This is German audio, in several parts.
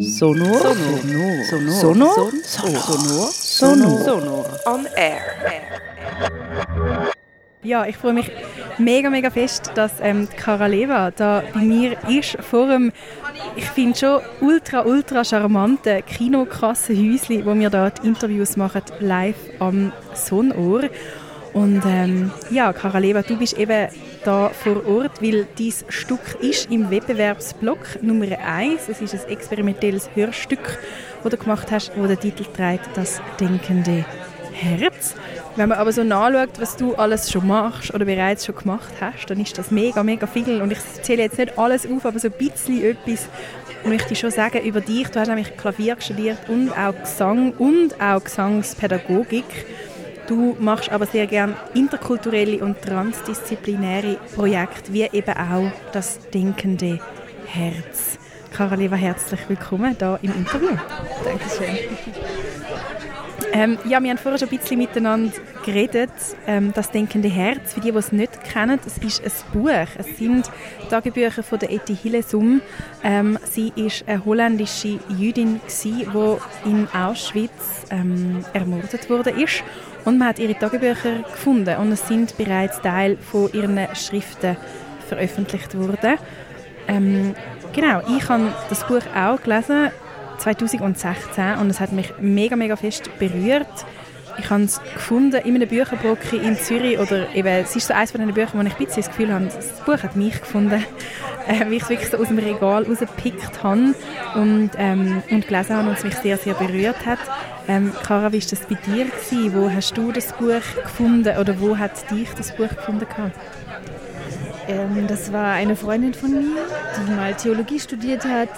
Sonor. Sonor. Sonor. Sonor. Sonor. Sonor. On air. Ja, ich freue mich mega, mega fest, dass ähm, Cara Leva da bei mir ist, vor dem, ich finde schon ultra, ultra charmante Kinokassenhäuschen, wo wir da die Interviews machen, live am Sonnohr. Und ähm, ja, Cara Leva, du bist eben da vor Ort, weil dein Stück ist im Wettbewerbsblock Nummer 1. Es ist ein experimentelles Hörstück, das du gemacht hast, wo der Titel trägt «Das denkende Herz». Wenn man aber so nachschaut, was du alles schon machst oder bereits schon gemacht hast, dann ist das mega, mega viel. Und ich zähle jetzt nicht alles auf, aber so ein bisschen etwas möchte ich schon sagen über dich. Du hast nämlich Klavier studiert und auch Gesang und auch Gesangspädagogik. Du machst aber sehr gerne interkulturelle und transdisziplinäre Projekte, wie eben auch das Denkende Herz. Karoliva, herzlich willkommen hier im Interview. Dankeschön. Ähm, ja, wir haben vorher schon ein bisschen miteinander geredet. Ähm, das Denkende Herz, für die, die es nicht kennen, es ist ein Buch. Es sind Tagebücher von der Etty Hillesum. Ähm, sie ist eine holländische Jüdin, die in Auschwitz ähm, ermordet wurde. Und man hat ihre Tagebücher gefunden und es sind bereits Teil von ihren Schriften veröffentlicht worden. Ähm, genau, ich habe das Buch auch gelesen 2016 und es hat mich mega, mega fest berührt. Ich habe es gefunden in einem Bücherbrocke in Zürich oder eben, es ist so eines von den Büchern, wo ich ein bisschen das Gefühl habe, das Buch hat mich gefunden, äh, weil ich es wirklich so aus dem Regal rausgepickt habe und, ähm, und gelesen habe und es mich sehr, sehr berührt hat. Ähm, Cara, wie war das bei dir? Gewesen? Wo hast du das Buch gefunden oder wo hat dich das Buch gefunden? Ähm, das war eine Freundin von mir, die mal Theologie studiert hat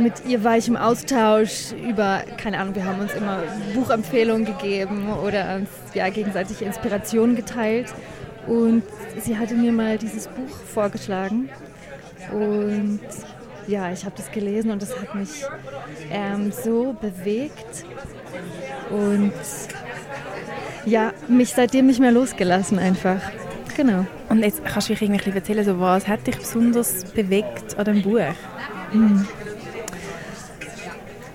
mit ihr war ich im Austausch über, keine Ahnung, wir haben uns immer Buchempfehlungen gegeben oder uns ja, gegenseitig Inspirationen geteilt. Und sie hatte mir mal dieses Buch vorgeschlagen. Und ja, ich habe das gelesen und das hat mich ähm, so bewegt. Und ja, mich seitdem nicht mehr losgelassen einfach. Genau. Und jetzt kannst du mich irgendwie erzählen, so, was hat dich besonders bewegt an dem Buch? Mhm.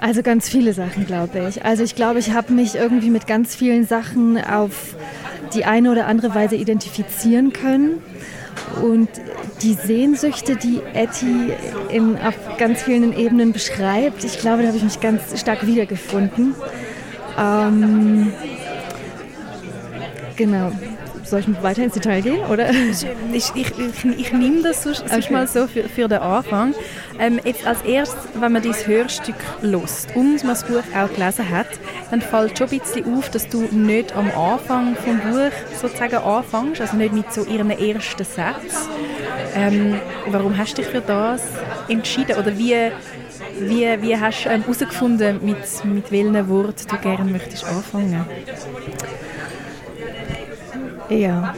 Also ganz viele Sachen, glaube ich. Also ich glaube, ich habe mich irgendwie mit ganz vielen Sachen auf die eine oder andere Weise identifizieren können. Und die Sehnsüchte, die Etty in, auf ganz vielen Ebenen beschreibt, ich glaube, da habe ich mich ganz stark wiedergefunden. Ähm, genau soll ich weiter ins Detail gehen? Oder? Ich, ich, ich, ich nehme das sonst, okay. mal so für, für den Anfang. Ähm, jetzt als erstes, wenn man dieses Hörstück lost und man das Buch auch gelesen hat, dann fällt schon ein bisschen auf, dass du nicht am Anfang vom Buch sozusagen anfängst, also nicht mit so ihren ersten Sätzen. Ähm, warum hast du dich für das entschieden oder wie, wie, wie hast du herausgefunden, ähm, mit, mit welchen Worten du gerne möchtest anfangen? Ja.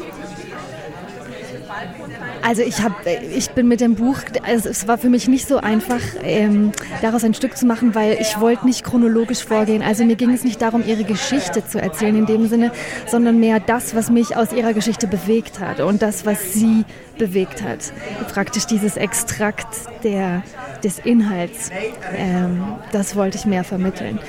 Also ich, hab, ich bin mit dem Buch, also es war für mich nicht so einfach, ähm, daraus ein Stück zu machen, weil ich wollte nicht chronologisch vorgehen. Also mir ging es nicht darum, ihre Geschichte zu erzählen in dem Sinne, sondern mehr das, was mich aus ihrer Geschichte bewegt hat und das, was sie bewegt hat. Praktisch dieses Extrakt der, des Inhalts, ähm, das wollte ich mehr vermitteln.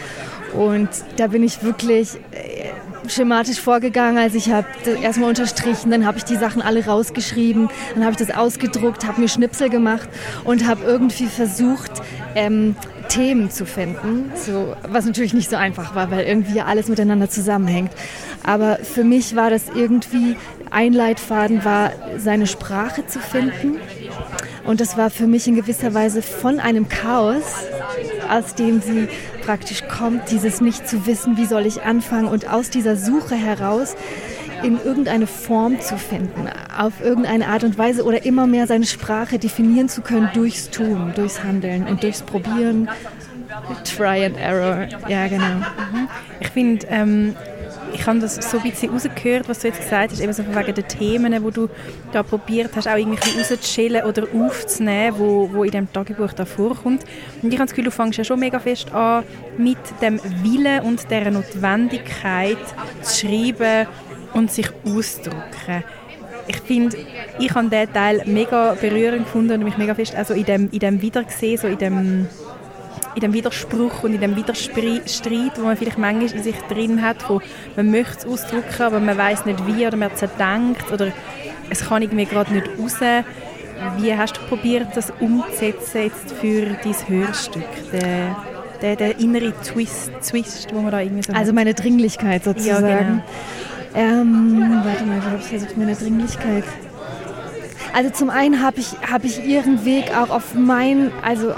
Und da bin ich wirklich äh, schematisch vorgegangen. Also ich habe erstmal unterstrichen, dann habe ich die Sachen alle rausgeschrieben, dann habe ich das ausgedruckt, habe mir Schnipsel gemacht und habe irgendwie versucht, ähm, Themen zu finden, so, was natürlich nicht so einfach war, weil irgendwie alles miteinander zusammenhängt. Aber für mich war das irgendwie, ein Leitfaden war, seine Sprache zu finden. Und das war für mich in gewisser Weise von einem Chaos, aus dem sie praktisch kommt, dieses nicht zu wissen, wie soll ich anfangen und aus dieser Suche heraus in irgendeine Form zu finden, auf irgendeine Art und Weise oder immer mehr seine Sprache definieren zu können durchs Tun, durchs Handeln und durchs Probieren. Try and Error, ja genau. Mhm. Ich finde, ähm, ich habe das so ein bisschen rausgehört, was du jetzt gesagt hast, eben so wegen den Themen, die du da probiert hast, auch irgendwie rauszuschälen oder aufzunehmen, wo, wo in dem Tagebuch da vorkommt. Und ich habe das Gefühl, du fängst ja schon mega fest an, mit dem Willen und der Notwendigkeit zu schreiben und sich auszudrücken. ich finde, ich habe diesen Teil mega berührend gefunden und mich mega fest also in dem, in dem Wiedergesehen, so in dem, in dem Widerspruch und in dem Widerstreit, wo man vielleicht manchmal in sich drin hat, wo man möchte es ausdrücken, aber man weiß nicht wie oder man zerdenkt oder es kann irgendwie gerade nicht raus. Wie hast du probiert, das umzusetzen jetzt für dein Hörstück? Der, der, der innere Twist, Twist, wo man da irgendwie so Also meine Dringlichkeit sozusagen. Ja, genau. Ähm, warte mal, wie habe ich versucht, meine Dringlichkeit? Also zum einen habe ich, hab ich ihren Weg auch auf mein, also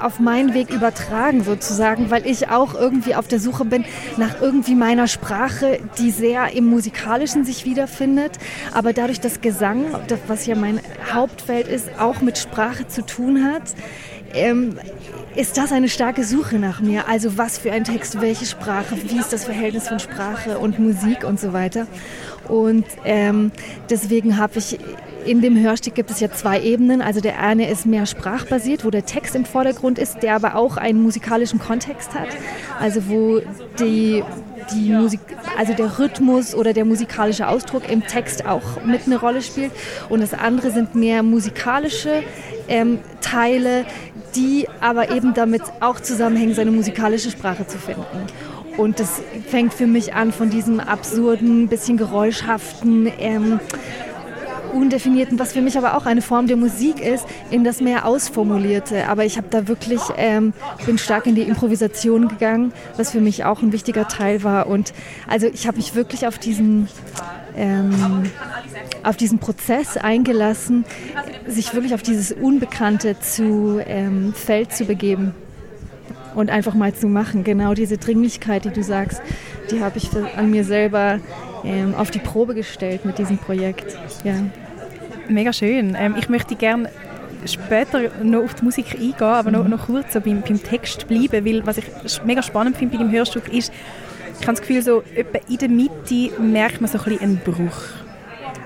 auf meinen Weg übertragen sozusagen, weil ich auch irgendwie auf der Suche bin nach irgendwie meiner Sprache, die sehr im Musikalischen sich wiederfindet, aber dadurch, dass Gesang, was ja mein Hauptfeld ist, auch mit Sprache zu tun hat, ähm, ist das eine starke Suche nach mir. Also was für ein Text, welche Sprache, wie ist das Verhältnis von Sprache und Musik und so weiter. Und ähm, deswegen habe ich in dem Hörstück gibt es ja zwei Ebenen. Also der eine ist mehr sprachbasiert, wo der Text im Vordergrund ist, der aber auch einen musikalischen Kontext hat. Also wo die, die Musik, also der Rhythmus oder der musikalische Ausdruck im Text auch mit eine Rolle spielt. Und das andere sind mehr musikalische ähm, Teile, die aber eben damit auch zusammenhängen, seine musikalische Sprache zu finden. Und das fängt für mich an von diesem absurden, bisschen geräuschhaften, ähm, undefinierten, was für mich aber auch eine Form der Musik ist, in das mehr ausformulierte. Aber ich habe da wirklich, ähm, bin stark in die Improvisation gegangen, was für mich auch ein wichtiger Teil war. Und also ich habe mich wirklich auf diesen ähm, auf diesen Prozess eingelassen, sich wirklich auf dieses Unbekannte zu, ähm, Feld zu begeben und einfach mal zu machen. Genau diese Dringlichkeit, die du sagst, die habe ich an mir selber ähm, auf die Probe gestellt mit diesem Projekt. Ja. Mega schön. Ähm, ich möchte gerne später noch auf die Musik eingehen, aber mhm. noch, noch kurz so beim, beim Text bleiben, weil was ich mega spannend finde bei dem Hörstück ist, ich habe das Gefühl, so in der Mitte merkt man so ein bisschen einen Bruch.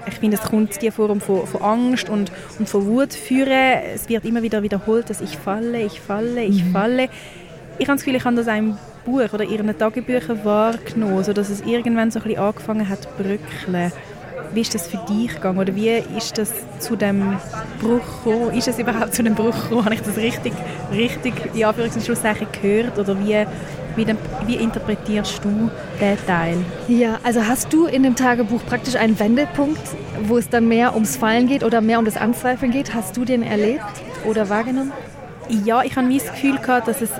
Ich finde, es kommt die Form von, von Angst und, und von Wut führen. Es wird immer wieder wiederholt, dass ich falle, ich falle, ich mhm. falle. Ich habe das Gefühl, ich habe das einem Buch oder ihren Tagebüchern wahrgenommen, sodass es irgendwann so ein bisschen angefangen hat zu bröckeln. Wie ist das für dich gegangen? Oder wie ist das zu dem Bruch gekommen? Ist es überhaupt zu dem Bruch gekommen? Habe ich das richtig, richtig in Anführungs- und Schlusszeichen gehört? Oder wie, wie, wie interpretierst du den Teil? Ja, also hast du in dem Tagebuch praktisch einen Wendepunkt, wo es dann mehr ums Fallen geht oder mehr um das Anzweifeln geht? Hast du den erlebt oder wahrgenommen? Ja, ich habe das Gefühl gehabt, dass es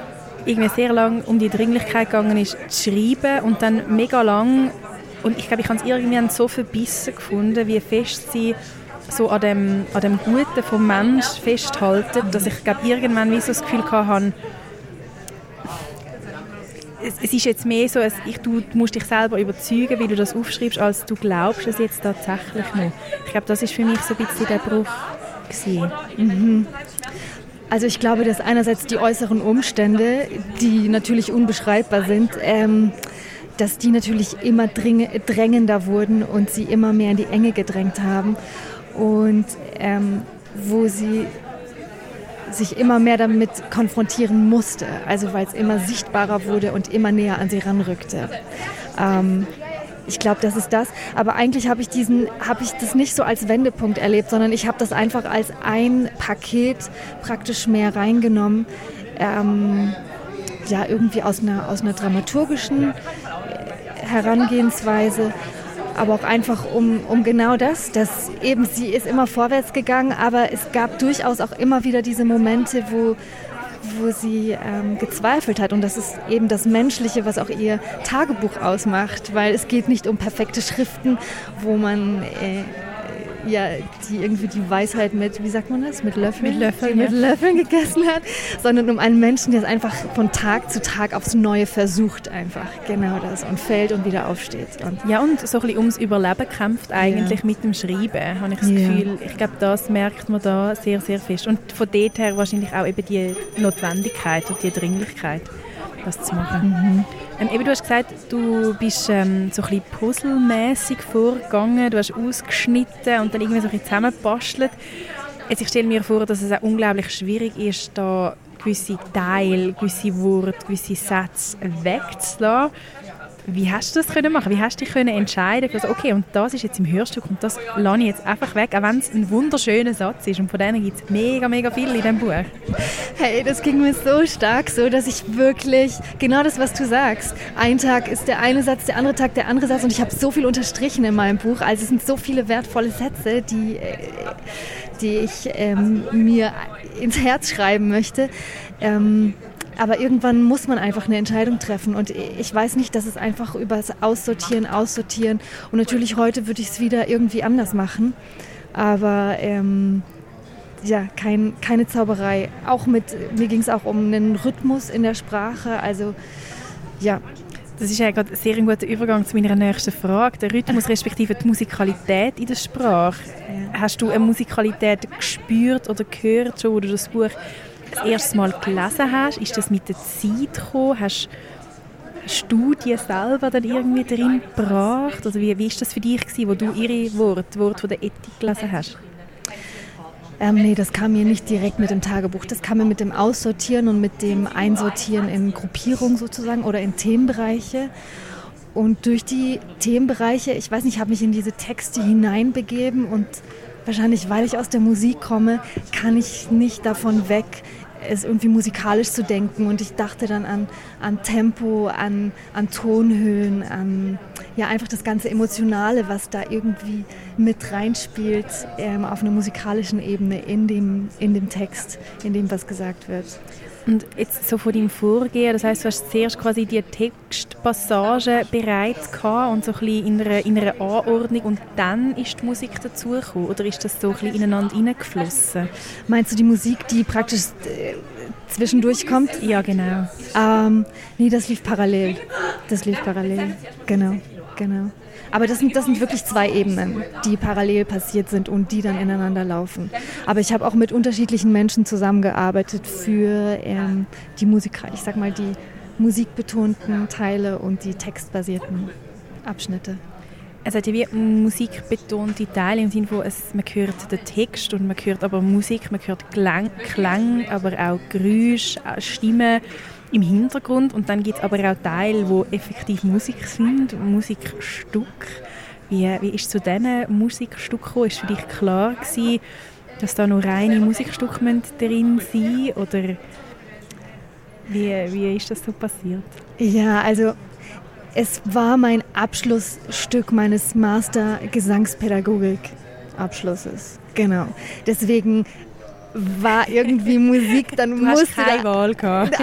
irgendwie sehr lang um die Dringlichkeit gegangen ist, zu schreiben und dann mega lang und ich glaube, ich habe es irgendwie so verbissen gefunden, wie fest sie so an dem, an dem Guten vom Mensch festhalten, dass ich glaube, irgendwann wie so das Gefühl hatte, es, es ist jetzt mehr so, ich, du, musst dich selber überzeugen, wie du das aufschreibst, als du glaubst es jetzt tatsächlich noch. Ich glaube, das ist für mich so ein bisschen der Bruch Mhm. Also ich glaube, dass einerseits die äußeren Umstände, die natürlich unbeschreibbar sind, ähm, dass die natürlich immer drängender wurden und sie immer mehr in die Enge gedrängt haben und ähm, wo sie sich immer mehr damit konfrontieren musste, also weil es immer sichtbarer wurde und immer näher an sie ranrückte. Ähm, ich glaube, das ist das. Aber eigentlich habe ich diesen, ich das nicht so als Wendepunkt erlebt, sondern ich habe das einfach als ein Paket praktisch mehr reingenommen. Ähm, ja, irgendwie aus einer, aus einer dramaturgischen Herangehensweise, aber auch einfach um, um genau das, dass eben sie ist immer vorwärts gegangen, aber es gab durchaus auch immer wieder diese Momente, wo, wo sie ähm, gezweifelt hat. Und das ist eben das Menschliche, was auch ihr Tagebuch ausmacht, weil es geht nicht um perfekte Schriften, wo man äh, ja, die irgendwie die Weisheit mit, wie sagt man das, mit Löffeln, mit Löffeln, mit Löffeln gegessen hat, sondern um einen Menschen, der es einfach von Tag zu Tag aufs Neue versucht einfach, genau das, und fällt und wieder aufsteht. Und ja, und so ein bisschen ums Überleben kämpft eigentlich ja. mit dem Schreiben, habe ich das ja. Gefühl. Ich glaube, das merkt man da sehr, sehr fest. Und von dort her wahrscheinlich auch eben die Notwendigkeit und die Dringlichkeit, das zu machen. Mhm. Ähm, eben, du hast gesagt, du bist ähm, so ein bisschen puzzlemäßig vorgegangen, du hast ausgeschnitten und dann irgendwie so ein bisschen zusammengebastelt. Jetzt, ich stelle mir vor, dass es auch unglaublich schwierig ist, da gewisse Teile, gewisse Worte, gewisse Sätze wegzulassen. Wie hast du das können machen? Wie hast du dich können entscheiden also, okay, und das ist jetzt im Hörstück und das lasse ich jetzt einfach weg, auch wenn es ein wunderschöner Satz ist und von denen gibt es mega, mega viel in diesem Buch. Hey, das ging mir so stark so, dass ich wirklich, genau das, was du sagst, ein Tag ist der eine Satz, der andere Tag der andere Satz und ich habe so viel unterstrichen in meinem Buch, also es sind so viele wertvolle Sätze, die, äh, die ich ähm, mir ins Herz schreiben möchte. Ähm, aber irgendwann muss man einfach eine Entscheidung treffen. Und ich weiß nicht, dass es einfach über das Aussortieren, Aussortieren. Und natürlich heute würde ich es wieder irgendwie anders machen. Aber ähm, ja, kein, keine Zauberei. Auch mit, mir ging es auch um einen Rhythmus in der Sprache. Also ja, das ist ja gerade ein sehr guter Übergang zu meiner nächsten Frage. Der Rhythmus respektive die Musikalität in der Sprache. Hast du eine Musikalität gespürt oder gehört, schon, wo du das Buch das erste Mal gelesen hast? Ist das mit der Zeit gekommen? Hast, hast du die selber dann irgendwie drin gebracht? Also wie, ist das für dich gewesen, wo du ihre Worte, Worte von der Ethik gelesen hast? Ähm, nee, das kam mir nicht direkt mit dem Tagebuch. Das kam mir mit dem Aussortieren und mit dem Einsortieren in Gruppierungen sozusagen oder in Themenbereiche. Und durch die Themenbereiche, ich weiß nicht, ich habe mich in diese Texte hineinbegeben und wahrscheinlich, weil ich aus der Musik komme, kann ich nicht davon weg, es irgendwie musikalisch zu denken. Und ich dachte dann an, an Tempo, an, an Tonhöhen, an ja, einfach das ganze Emotionale, was da irgendwie mit reinspielt ähm, auf einer musikalischen Ebene in dem, in dem Text, in dem, was gesagt wird. Und jetzt so von deinem Vorgehen, das heißt, du hast zuerst quasi die Textpassage bereit gehabt und so ein bisschen in einer, in einer Anordnung und dann ist die Musik dazugekommen oder ist das so ein bisschen ineinander hineingeflossen? Meinst du die Musik, die praktisch äh, zwischendurch kommt? Ja, genau. Ähm, nee, das lief parallel. Das lief parallel, genau, genau. Aber das sind, das sind wirklich zwei Ebenen, die parallel passiert sind und die dann ineinander laufen. Aber ich habe auch mit unterschiedlichen Menschen zusammengearbeitet für ähm, die Musik, ich sag mal, die musikbetonten Teile und die textbasierten Abschnitte. Es hat ja wie musikbetonte Teile im Sinne von, es, man hört den Text und man hört aber Musik, man hört Klang, Klang aber auch Geräusche, Stimmen im Hintergrund und dann gibt es aber auch Teile, wo effektiv Musik sind, Musikstück. Wie, wie ist zu diesen Musikstücken gekommen? Ist für dich klar gewesen, dass da nur reine Musikstücke drin sein oder wie, wie ist das so passiert? Ja, also es war mein Abschlussstück meines Master Gesangspädagogik Abschlusses. Genau. Deswegen war irgendwie Musik, dann du musste hast da.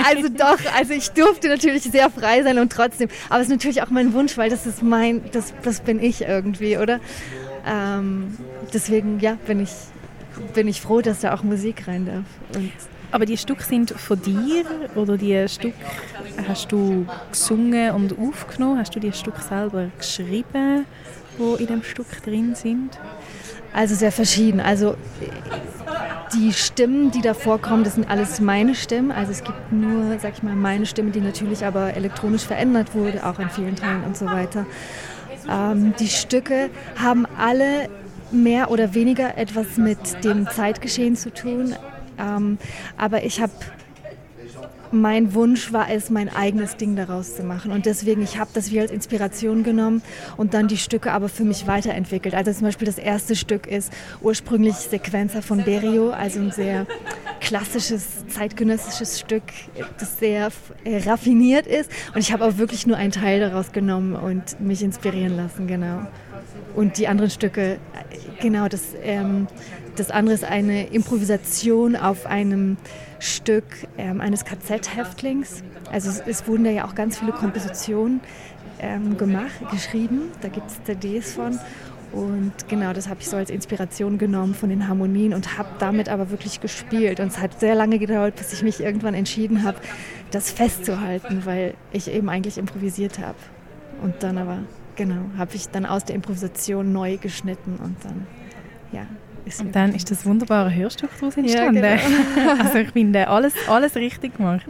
Also doch, also ich durfte natürlich sehr frei sein und trotzdem, aber es ist natürlich auch mein Wunsch, weil das ist mein, das, das bin ich irgendwie, oder? Ähm, deswegen, ja, bin ich, bin ich froh, dass da auch Musik rein darf. Und aber die Stücke sind von dir oder die Stücke hast du gesungen und aufgenommen? Hast du die Stücke selber geschrieben, die in dem Stück drin sind? Also sehr verschieden. Also die Stimmen, die da vorkommen, das sind alles meine Stimmen. Also es gibt nur, sag ich mal, meine Stimme, die natürlich aber elektronisch verändert wurde, auch in vielen Teilen und so weiter. Ähm, die Stücke haben alle mehr oder weniger etwas mit dem Zeitgeschehen zu tun. Ähm, aber ich habe mein Wunsch war es, mein eigenes Ding daraus zu machen. Und deswegen, ich habe das wie als Inspiration genommen und dann die Stücke aber für mich weiterentwickelt. Also zum Beispiel das erste Stück ist ursprünglich Sequenza von Berio, also ein sehr klassisches, zeitgenössisches Stück, das sehr raffiniert ist. Und ich habe auch wirklich nur einen Teil daraus genommen und mich inspirieren lassen, genau. Und die anderen Stücke, genau, das, ähm, das andere ist eine Improvisation auf einem Stück ähm, eines KZ-Häftlings. Also es, es, wurden da ja auch ganz viele Kompositionen ähm, gemacht, geschrieben. Da gibt es CDs von. Und genau, das habe ich so als Inspiration genommen von den Harmonien und habe damit aber wirklich gespielt. Und es hat sehr lange gedauert, bis ich mich irgendwann entschieden habe, das festzuhalten, weil ich eben eigentlich improvisiert habe. Und dann aber, genau, habe ich dann aus der Improvisation neu geschnitten und dann, ja, und dann ist das wunderbare Hörstück daraus entstanden. Ja, genau. also ich finde, alles, alles richtig gemacht.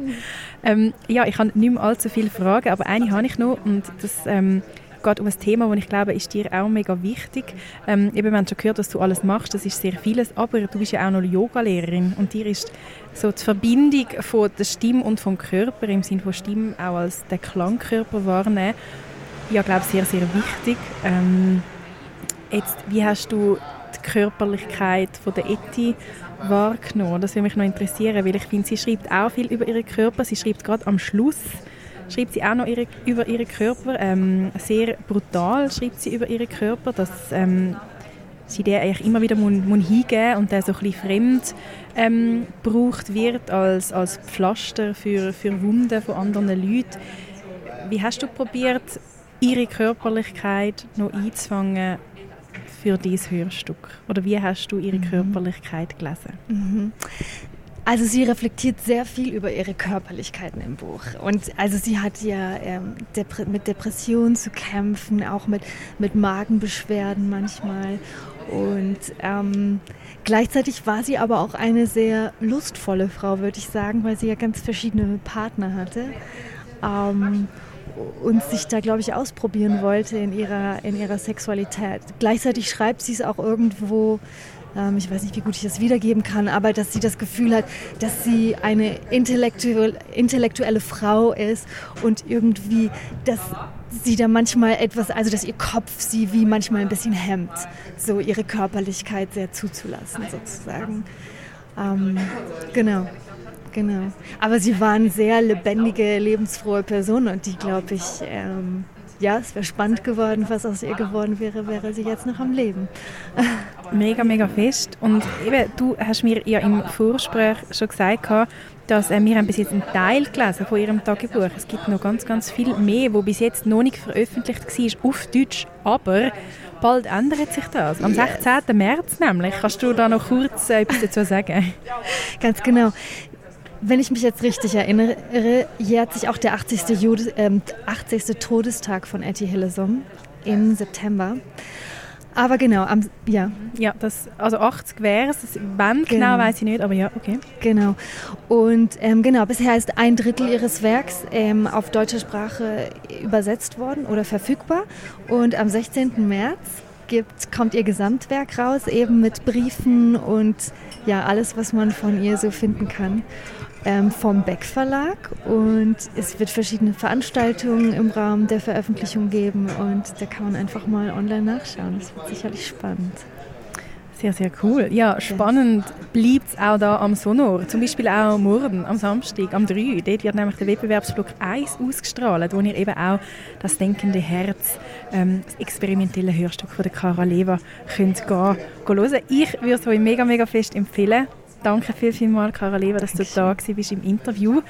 Ähm, ja, ich habe nicht mehr allzu viele Fragen, aber eine habe ich noch und das ähm, geht um ein Thema, das ich glaube, ist dir auch mega wichtig. Ähm, eben, wir haben schon gehört, was du alles machst, das ist sehr vieles, aber du bist ja auch noch Yogalehrerin und dir ist so die Verbindung von der Stimme und vom Körper, im Sinne von Stimme auch als den Klangkörper wahrnehmen, ja, glaube sehr, sehr wichtig. Ähm, jetzt, wie hast du die Körperlichkeit von der Eti wahrgenommen? Das würde mich noch interessieren, weil ich finde, sie schreibt auch viel über ihren Körper. Sie schreibt gerade am Schluss schreibt sie auch noch ihre, über ihren Körper. Ähm, sehr brutal schreibt sie über ihren Körper, dass ähm, sie den eigentlich immer wieder muss, muss hingeben und der so ein bisschen fremd ähm, gebraucht wird als, als Pflaster für, für Wunden von anderen Leuten. Wie hast du probiert, ihre Körperlichkeit noch einzufangen für dieses Hörstück? Oder wie hast du ihre mhm. Körperlichkeit gelesen? Mhm. Also sie reflektiert sehr viel über ihre Körperlichkeiten im Buch. Und also sie hat ja ähm, Depre mit Depressionen zu kämpfen, auch mit, mit Magenbeschwerden manchmal. Und ähm, gleichzeitig war sie aber auch eine sehr lustvolle Frau, würde ich sagen, weil sie ja ganz verschiedene Partner hatte. Ähm, und sich da, glaube ich, ausprobieren wollte in ihrer, in ihrer Sexualität. Gleichzeitig schreibt sie es auch irgendwo, ähm, ich weiß nicht, wie gut ich das wiedergeben kann, aber dass sie das Gefühl hat, dass sie eine intellektuelle, intellektuelle Frau ist und irgendwie, dass sie da manchmal etwas, also dass ihr Kopf sie wie manchmal ein bisschen hemmt, so ihre Körperlichkeit sehr zuzulassen sozusagen. Ähm, genau. Genau. Aber sie waren sehr lebendige, lebensfrohe Personen und die, glaube ich, ähm, ja, es wäre spannend geworden, was aus ihr geworden wäre, wäre sie jetzt noch am Leben. Mega, mega fest. Und eben, du hast mir ja im Vorgespräch schon gesagt, dass äh, wir haben bis jetzt einen Teil gelesen von ihrem Tagebuch. Es gibt noch ganz, ganz viel mehr, wo bis jetzt noch nicht veröffentlicht war auf Deutsch. Aber bald ändert sich das. Am 16. März nämlich. Kannst du da noch kurz äh, etwas dazu sagen? Ganz genau. Wenn ich mich jetzt richtig erinnere, jährt sich auch der 80. Jude, äh, 80. Todestag von Etty Hillesom im September. Aber genau, am, ja. Ja, das, also 80 wäre es. Wann genau, genau weiß ich nicht, aber ja, okay. Genau. Und ähm, genau, bisher ist ein Drittel ihres Werks ähm, auf deutscher Sprache übersetzt worden oder verfügbar. Und am 16. März gibt, kommt ihr Gesamtwerk raus, eben mit Briefen und ja, alles, was man von ihr so finden kann vom Beck Verlag und es wird verschiedene Veranstaltungen im Rahmen der Veröffentlichung geben und da kann man einfach mal online nachschauen. Das wird sicherlich spannend. Sehr, sehr cool. Ja, spannend bleibt es auch da am Sonor. Zum Beispiel auch morgen, am Samstag, am 3. Dort wird nämlich der Wettbewerbsblock 1 ausgestrahlt, wo ihr eben auch das denkende Herz, ähm, das experimentelle Hörstück von der Cara Leva könnt gehen, gehen hören. Ich würde es euch mega, mega fest empfehlen. Danke viel, viel mal, Karoleva, dass du da bist im Interview.